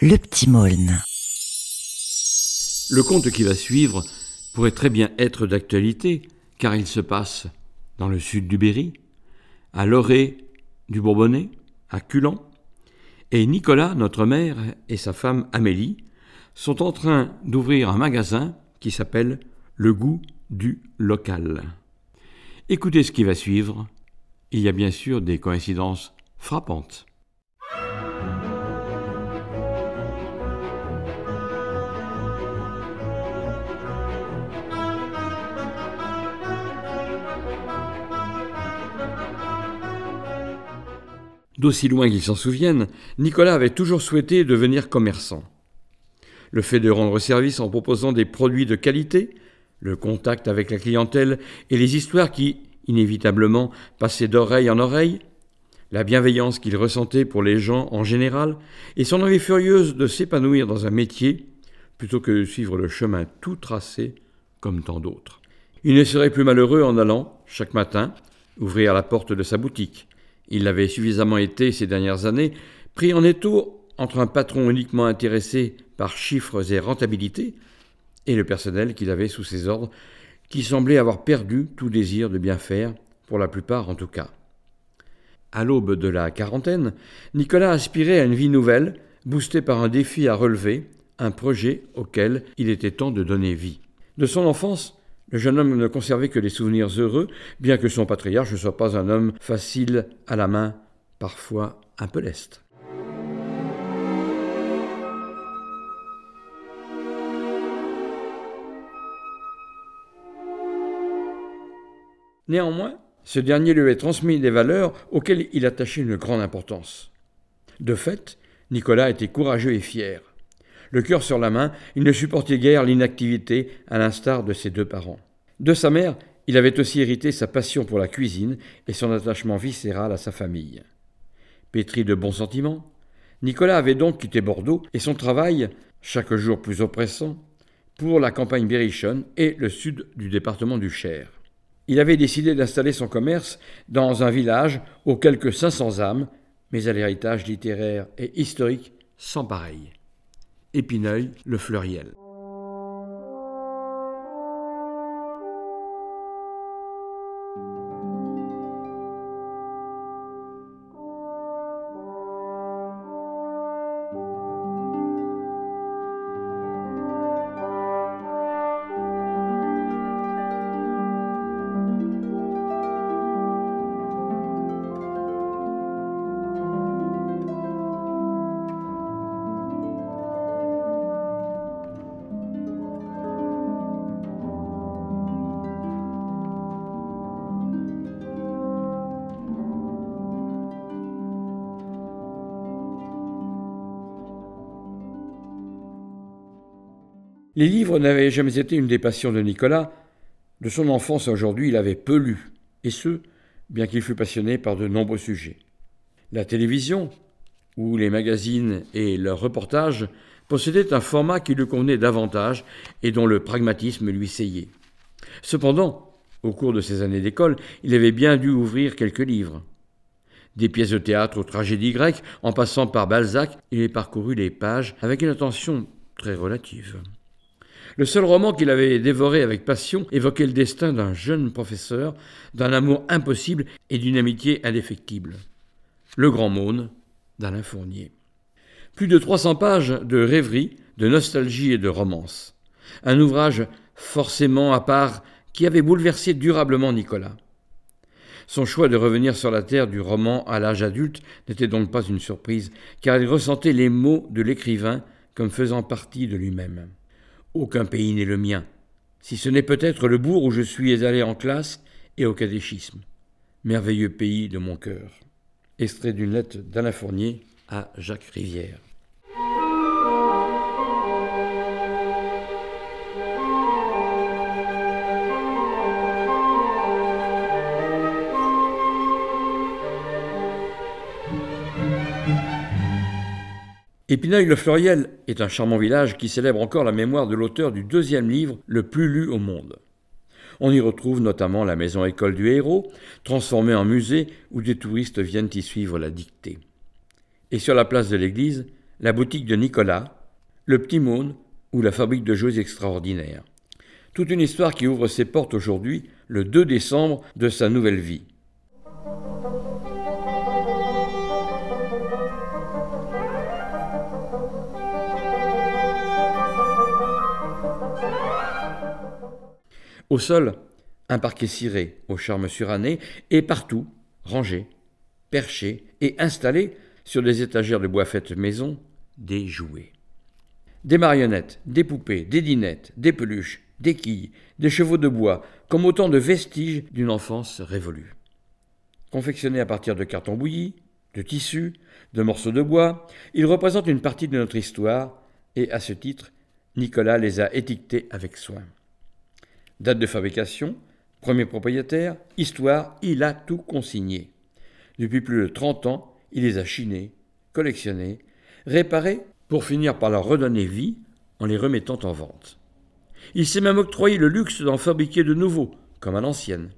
Le petit Maulne. Le conte qui va suivre pourrait très bien être d'actualité, car il se passe dans le sud du Berry, à l'orée du Bourbonnais, à Culan, et Nicolas, notre mère, et sa femme Amélie sont en train d'ouvrir un magasin qui s'appelle Le goût du local. Écoutez ce qui va suivre. Il y a bien sûr des coïncidences frappantes. D'aussi loin qu'il s'en souvienne, Nicolas avait toujours souhaité devenir commerçant. Le fait de rendre service en proposant des produits de qualité, le contact avec la clientèle et les histoires qui, inévitablement, passaient d'oreille en oreille, la bienveillance qu'il ressentait pour les gens en général, et son envie furieuse de s'épanouir dans un métier, plutôt que de suivre le chemin tout tracé comme tant d'autres. Il ne serait plus malheureux en allant, chaque matin, ouvrir la porte de sa boutique, il l'avait suffisamment été ces dernières années, pris en étau entre un patron uniquement intéressé par chiffres et rentabilité, et le personnel qu'il avait sous ses ordres, qui semblait avoir perdu tout désir de bien faire, pour la plupart en tout cas. À l'aube de la quarantaine, Nicolas aspirait à une vie nouvelle, boosté par un défi à relever, un projet auquel il était temps de donner vie. De son enfance, le jeune homme ne conservait que des souvenirs heureux, bien que son patriarche ne soit pas un homme facile à la main, parfois un peu leste. Néanmoins, ce dernier lui avait transmis des valeurs auxquelles il attachait une grande importance. De fait, Nicolas était courageux et fier. Le cœur sur la main, il ne supportait guère l'inactivité, à l'instar de ses deux parents. De sa mère, il avait aussi hérité sa passion pour la cuisine et son attachement viscéral à sa famille. Pétri de bons sentiments, Nicolas avait donc quitté Bordeaux et son travail, chaque jour plus oppressant, pour la campagne berrichonne et le sud du département du Cher. Il avait décidé d'installer son commerce dans un village aux quelques 500 âmes, mais à l'héritage littéraire et historique sans pareil. Épineuil, le Fleuriel. Les livres n'avaient jamais été une des passions de Nicolas. De son enfance à aujourd'hui, il avait peu lu, et ce, bien qu'il fût passionné par de nombreux sujets. La télévision, ou les magazines et leurs reportages, possédaient un format qui lui convenait davantage et dont le pragmatisme lui seyait. Cependant, au cours de ses années d'école, il avait bien dû ouvrir quelques livres. Des pièces de théâtre aux tragédies grecques, en passant par Balzac, il avait parcouru les pages avec une attention très relative. Le seul roman qu'il avait dévoré avec passion évoquait le destin d'un jeune professeur, d'un amour impossible et d'une amitié indéfectible. Le Grand Maune d'Alain Fournier. Plus de 300 pages de rêverie, de nostalgie et de romance. Un ouvrage forcément à part qui avait bouleversé durablement Nicolas. Son choix de revenir sur la terre du roman à l'âge adulte n'était donc pas une surprise, car il ressentait les mots de l'écrivain comme faisant partie de lui-même. Aucun pays n'est le mien, si ce n'est peut-être le bourg où je suis allé en classe et au catéchisme. Merveilleux pays de mon cœur. Extrait d'une lettre d'Alain Fournier à Jacques Rivière. Épineuil-le-Fleuriel est un charmant village qui célèbre encore la mémoire de l'auteur du deuxième livre le plus lu au monde. On y retrouve notamment la maison-école du héros, transformée en musée où des touristes viennent y suivre la dictée. Et sur la place de l'église, la boutique de Nicolas, le petit monde ou la fabrique de jouets extraordinaires. Toute une histoire qui ouvre ses portes aujourd'hui, le 2 décembre de sa nouvelle vie. Au sol, un parquet ciré au charme suranné et partout, rangé, perché et installé sur des étagères de bois faites maison, des jouets. Des marionnettes, des poupées, des dinettes, des peluches, des quilles, des chevaux de bois, comme autant de vestiges d'une enfance révolue. Confectionnés à partir de carton bouilli, de tissus, de morceaux de bois, ils représentent une partie de notre histoire, et à ce titre, Nicolas les a étiquetés avec soin. Date de fabrication, premier propriétaire, histoire, il a tout consigné. Depuis plus de 30 ans, il les a chinés, collectionnés, réparés pour finir par leur redonner vie en les remettant en vente. Il s'est même octroyé le luxe d'en fabriquer de nouveaux, comme à l'ancienne.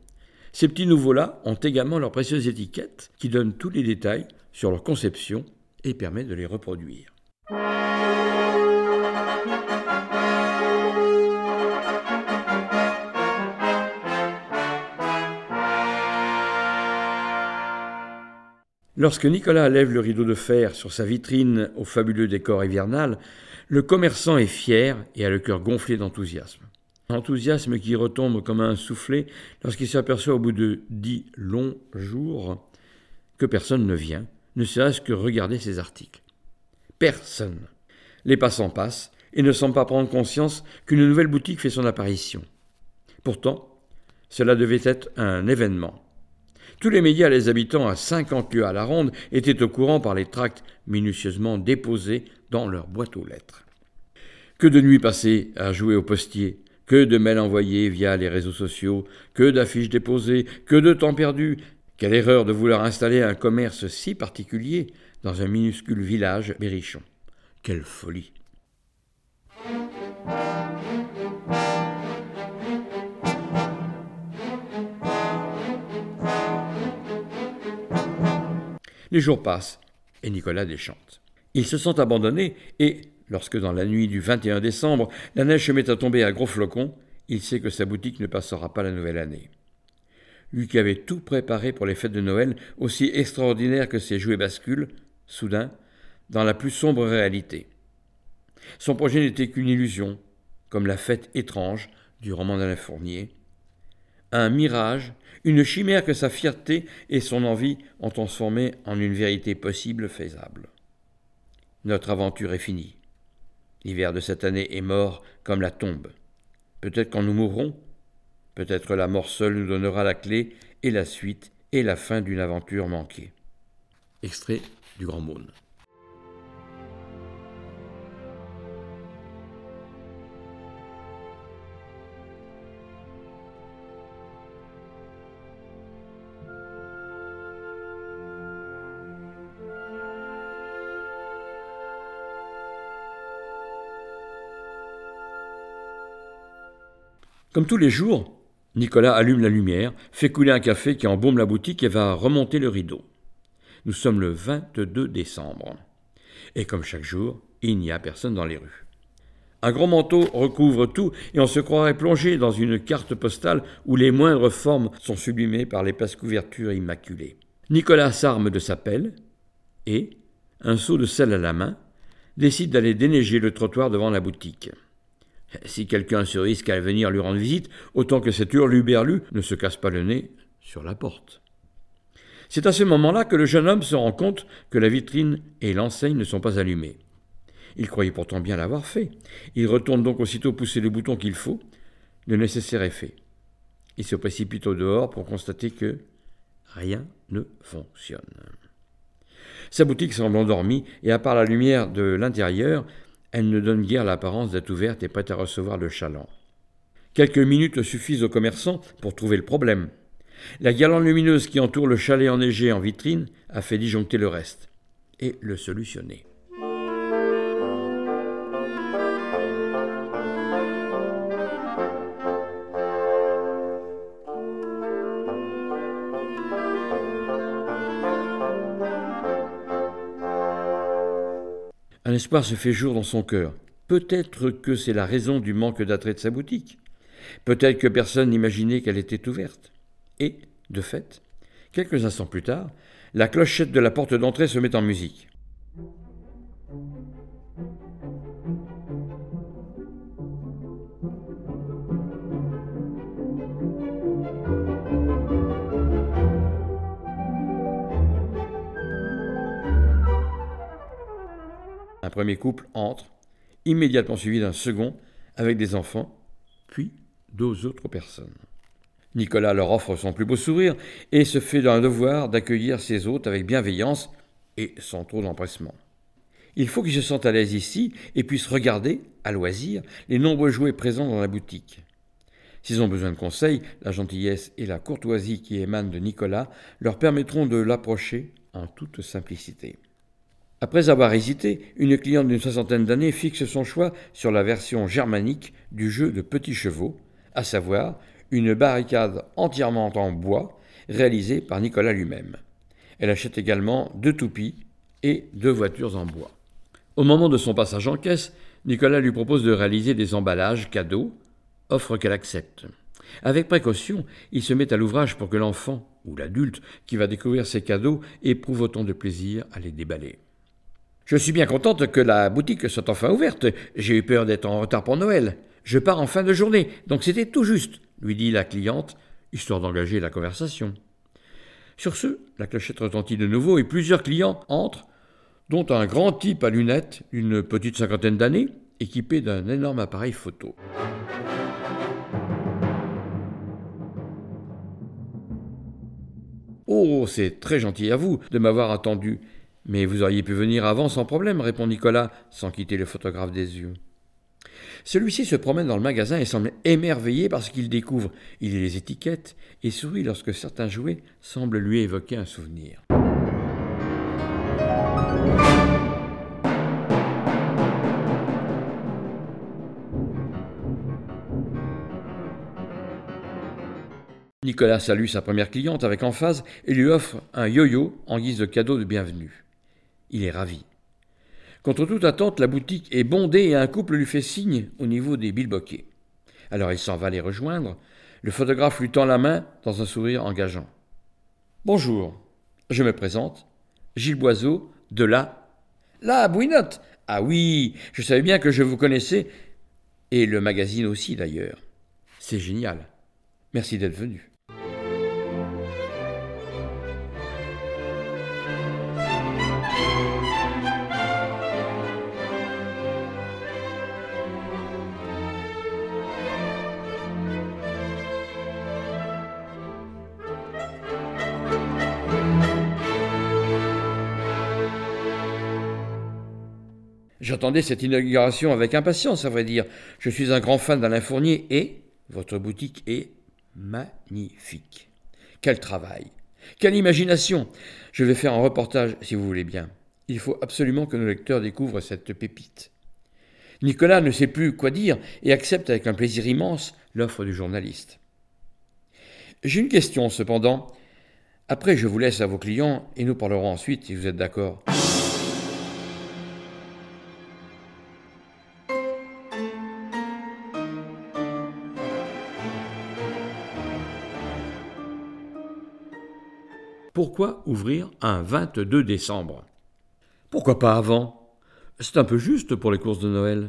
Ces petits nouveaux-là ont également leurs précieuses étiquettes qui donnent tous les détails sur leur conception et permettent de les reproduire. Lorsque Nicolas lève le rideau de fer sur sa vitrine au fabuleux décor hivernal, le commerçant est fier et a le cœur gonflé d'enthousiasme. Enthousiasme qui retombe comme un soufflet lorsqu'il s'aperçoit au bout de dix longs jours que personne ne vient, ne serait-ce que regarder ses articles. Personne. Les passants passent et ne semblent pas prendre conscience qu'une nouvelle boutique fait son apparition. Pourtant, cela devait être un événement. Tous les médias les habitants à 50 lieues à la ronde étaient au courant par les tracts minutieusement déposés dans leur boîte aux lettres. Que de nuits passées à jouer au postier, que de mails envoyés via les réseaux sociaux, que d'affiches déposées, que de temps perdu. Quelle erreur de vouloir installer un commerce si particulier dans un minuscule village berrichon. Quelle folie. Les jours passent, et Nicolas déchante. Il se sent abandonné, et, lorsque dans la nuit du 21 décembre, la neige se met à tomber à gros flocons, il sait que sa boutique ne passera pas la nouvelle année. Lui qui avait tout préparé pour les fêtes de Noël, aussi extraordinaires que ses jouets basculent, soudain, dans la plus sombre réalité. Son projet n'était qu'une illusion, comme la fête étrange du roman d'Alain Fournier, un mirage, une chimère que sa fierté et son envie ont transformé en une vérité possible, faisable. Notre aventure est finie. L'hiver de cette année est mort comme la tombe. Peut-être quand nous mourrons, peut-être la mort seule nous donnera la clé et la suite et la fin d'une aventure manquée. Extrait du Grand Monde. Comme tous les jours, Nicolas allume la lumière, fait couler un café qui embaume la boutique et va remonter le rideau. Nous sommes le 22 décembre. Et comme chaque jour, il n'y a personne dans les rues. Un grand manteau recouvre tout et on se croirait plongé dans une carte postale où les moindres formes sont sublimées par les passes couvertures immaculées. Nicolas s'arme de sa pelle et, un seau de sel à la main, décide d'aller déneiger le trottoir devant la boutique. Si quelqu'un se risque à venir lui rendre visite, autant que cet hurluberlu ne se casse pas le nez sur la porte. C'est à ce moment-là que le jeune homme se rend compte que la vitrine et l'enseigne ne sont pas allumées. Il croyait pourtant bien l'avoir fait. Il retourne donc aussitôt pousser le bouton qu'il faut. Le nécessaire est fait. Il se précipite au dehors pour constater que rien ne fonctionne. Sa boutique semble endormie, et à part la lumière de l'intérieur, elle ne donne guère l'apparence d'être ouverte et prête à recevoir le chaland. Quelques minutes suffisent aux commerçants pour trouver le problème. La guirlande lumineuse qui entoure le chalet enneigé en vitrine a fait disjoncter le reste et le solutionner. Un espoir se fait jour dans son cœur. Peut-être que c'est la raison du manque d'attrait de sa boutique. Peut-être que personne n'imaginait qu'elle était ouverte. Et, de fait, quelques instants plus tard, la clochette de la porte d'entrée se met en musique. Couple entre, immédiatement suivi d'un second, avec des enfants, puis deux autres personnes. Nicolas leur offre son plus beau sourire et se fait d'un devoir d'accueillir ses hôtes avec bienveillance et sans trop d'empressement. Il faut qu'ils se sentent à l'aise ici et puissent regarder, à loisir, les nombreux jouets présents dans la boutique. S'ils ont besoin de conseils, la gentillesse et la courtoisie qui émanent de Nicolas leur permettront de l'approcher en toute simplicité. Après avoir hésité, une cliente d'une soixantaine d'années fixe son choix sur la version germanique du jeu de petits chevaux, à savoir une barricade entièrement en bois réalisée par Nicolas lui-même. Elle achète également deux toupies et deux voitures en bois. Au moment de son passage en caisse, Nicolas lui propose de réaliser des emballages cadeaux, offre qu'elle accepte. Avec précaution, il se met à l'ouvrage pour que l'enfant ou l'adulte qui va découvrir ces cadeaux éprouve autant de plaisir à les déballer. Je suis bien contente que la boutique soit enfin ouverte. J'ai eu peur d'être en retard pour Noël. Je pars en fin de journée, donc c'était tout juste, lui dit la cliente, histoire d'engager la conversation. Sur ce, la clochette retentit de nouveau et plusieurs clients entrent, dont un grand type à lunettes, d'une petite cinquantaine d'années, équipé d'un énorme appareil photo. Oh, c'est très gentil à vous de m'avoir attendu. Mais vous auriez pu venir avant sans problème, répond Nicolas, sans quitter le photographe des yeux. Celui-ci se promène dans le magasin et semble émerveillé par ce qu'il découvre. Il lit les étiquettes et sourit lorsque certains jouets semblent lui évoquer un souvenir. Nicolas salue sa première cliente avec emphase et lui offre un yo-yo en guise de cadeau de bienvenue. Il est ravi. Contre toute attente, la boutique est bondée et un couple lui fait signe au niveau des bilboquets. Alors il s'en va les rejoindre. Le photographe lui tend la main dans un sourire engageant. Bonjour, je me présente. Gilles Boiseau, de la. La Bouinotte Ah oui, je savais bien que je vous connaissais. Et le magazine aussi d'ailleurs. C'est génial. Merci d'être venu. J'attendais cette inauguration avec impatience, à vrai dire. Je suis un grand fan d'Alain Fournier et votre boutique est magnifique. Quel travail Quelle imagination Je vais faire un reportage, si vous voulez bien. Il faut absolument que nos lecteurs découvrent cette pépite. Nicolas ne sait plus quoi dire et accepte avec un plaisir immense l'offre du journaliste. J'ai une question cependant. Après, je vous laisse à vos clients et nous parlerons ensuite si vous êtes d'accord. Pourquoi ouvrir un 22 décembre? Pourquoi pas avant? C'est un peu juste pour les courses de Noël.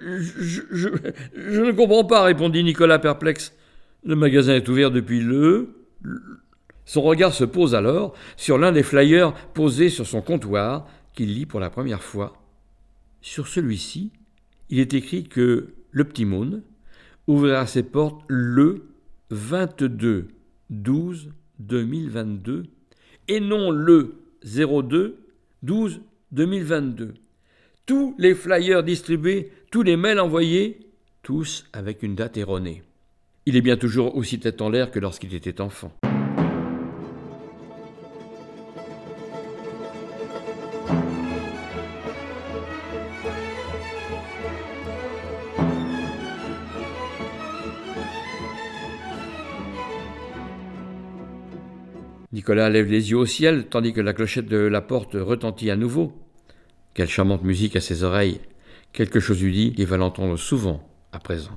Je, je, ne comprends pas, répondit Nicolas perplexe. Le magasin est ouvert depuis le, son regard se pose alors sur l'un des flyers posés sur son comptoir qu'il lit pour la première fois. Sur celui-ci, il est écrit que le Petit Monde ouvrira ses portes le 22 12 2022 et non le 02 12 2022. Tous les flyers distribués, tous les mails envoyés, tous avec une date erronée. Il est bien toujours aussi tête en l'air que lorsqu'il était enfant. Nicolas lève les yeux au ciel, tandis que la clochette de la porte retentit à nouveau. Quelle charmante musique à ses oreilles. Quelque chose lui dit qu'il va l'entendre souvent à présent.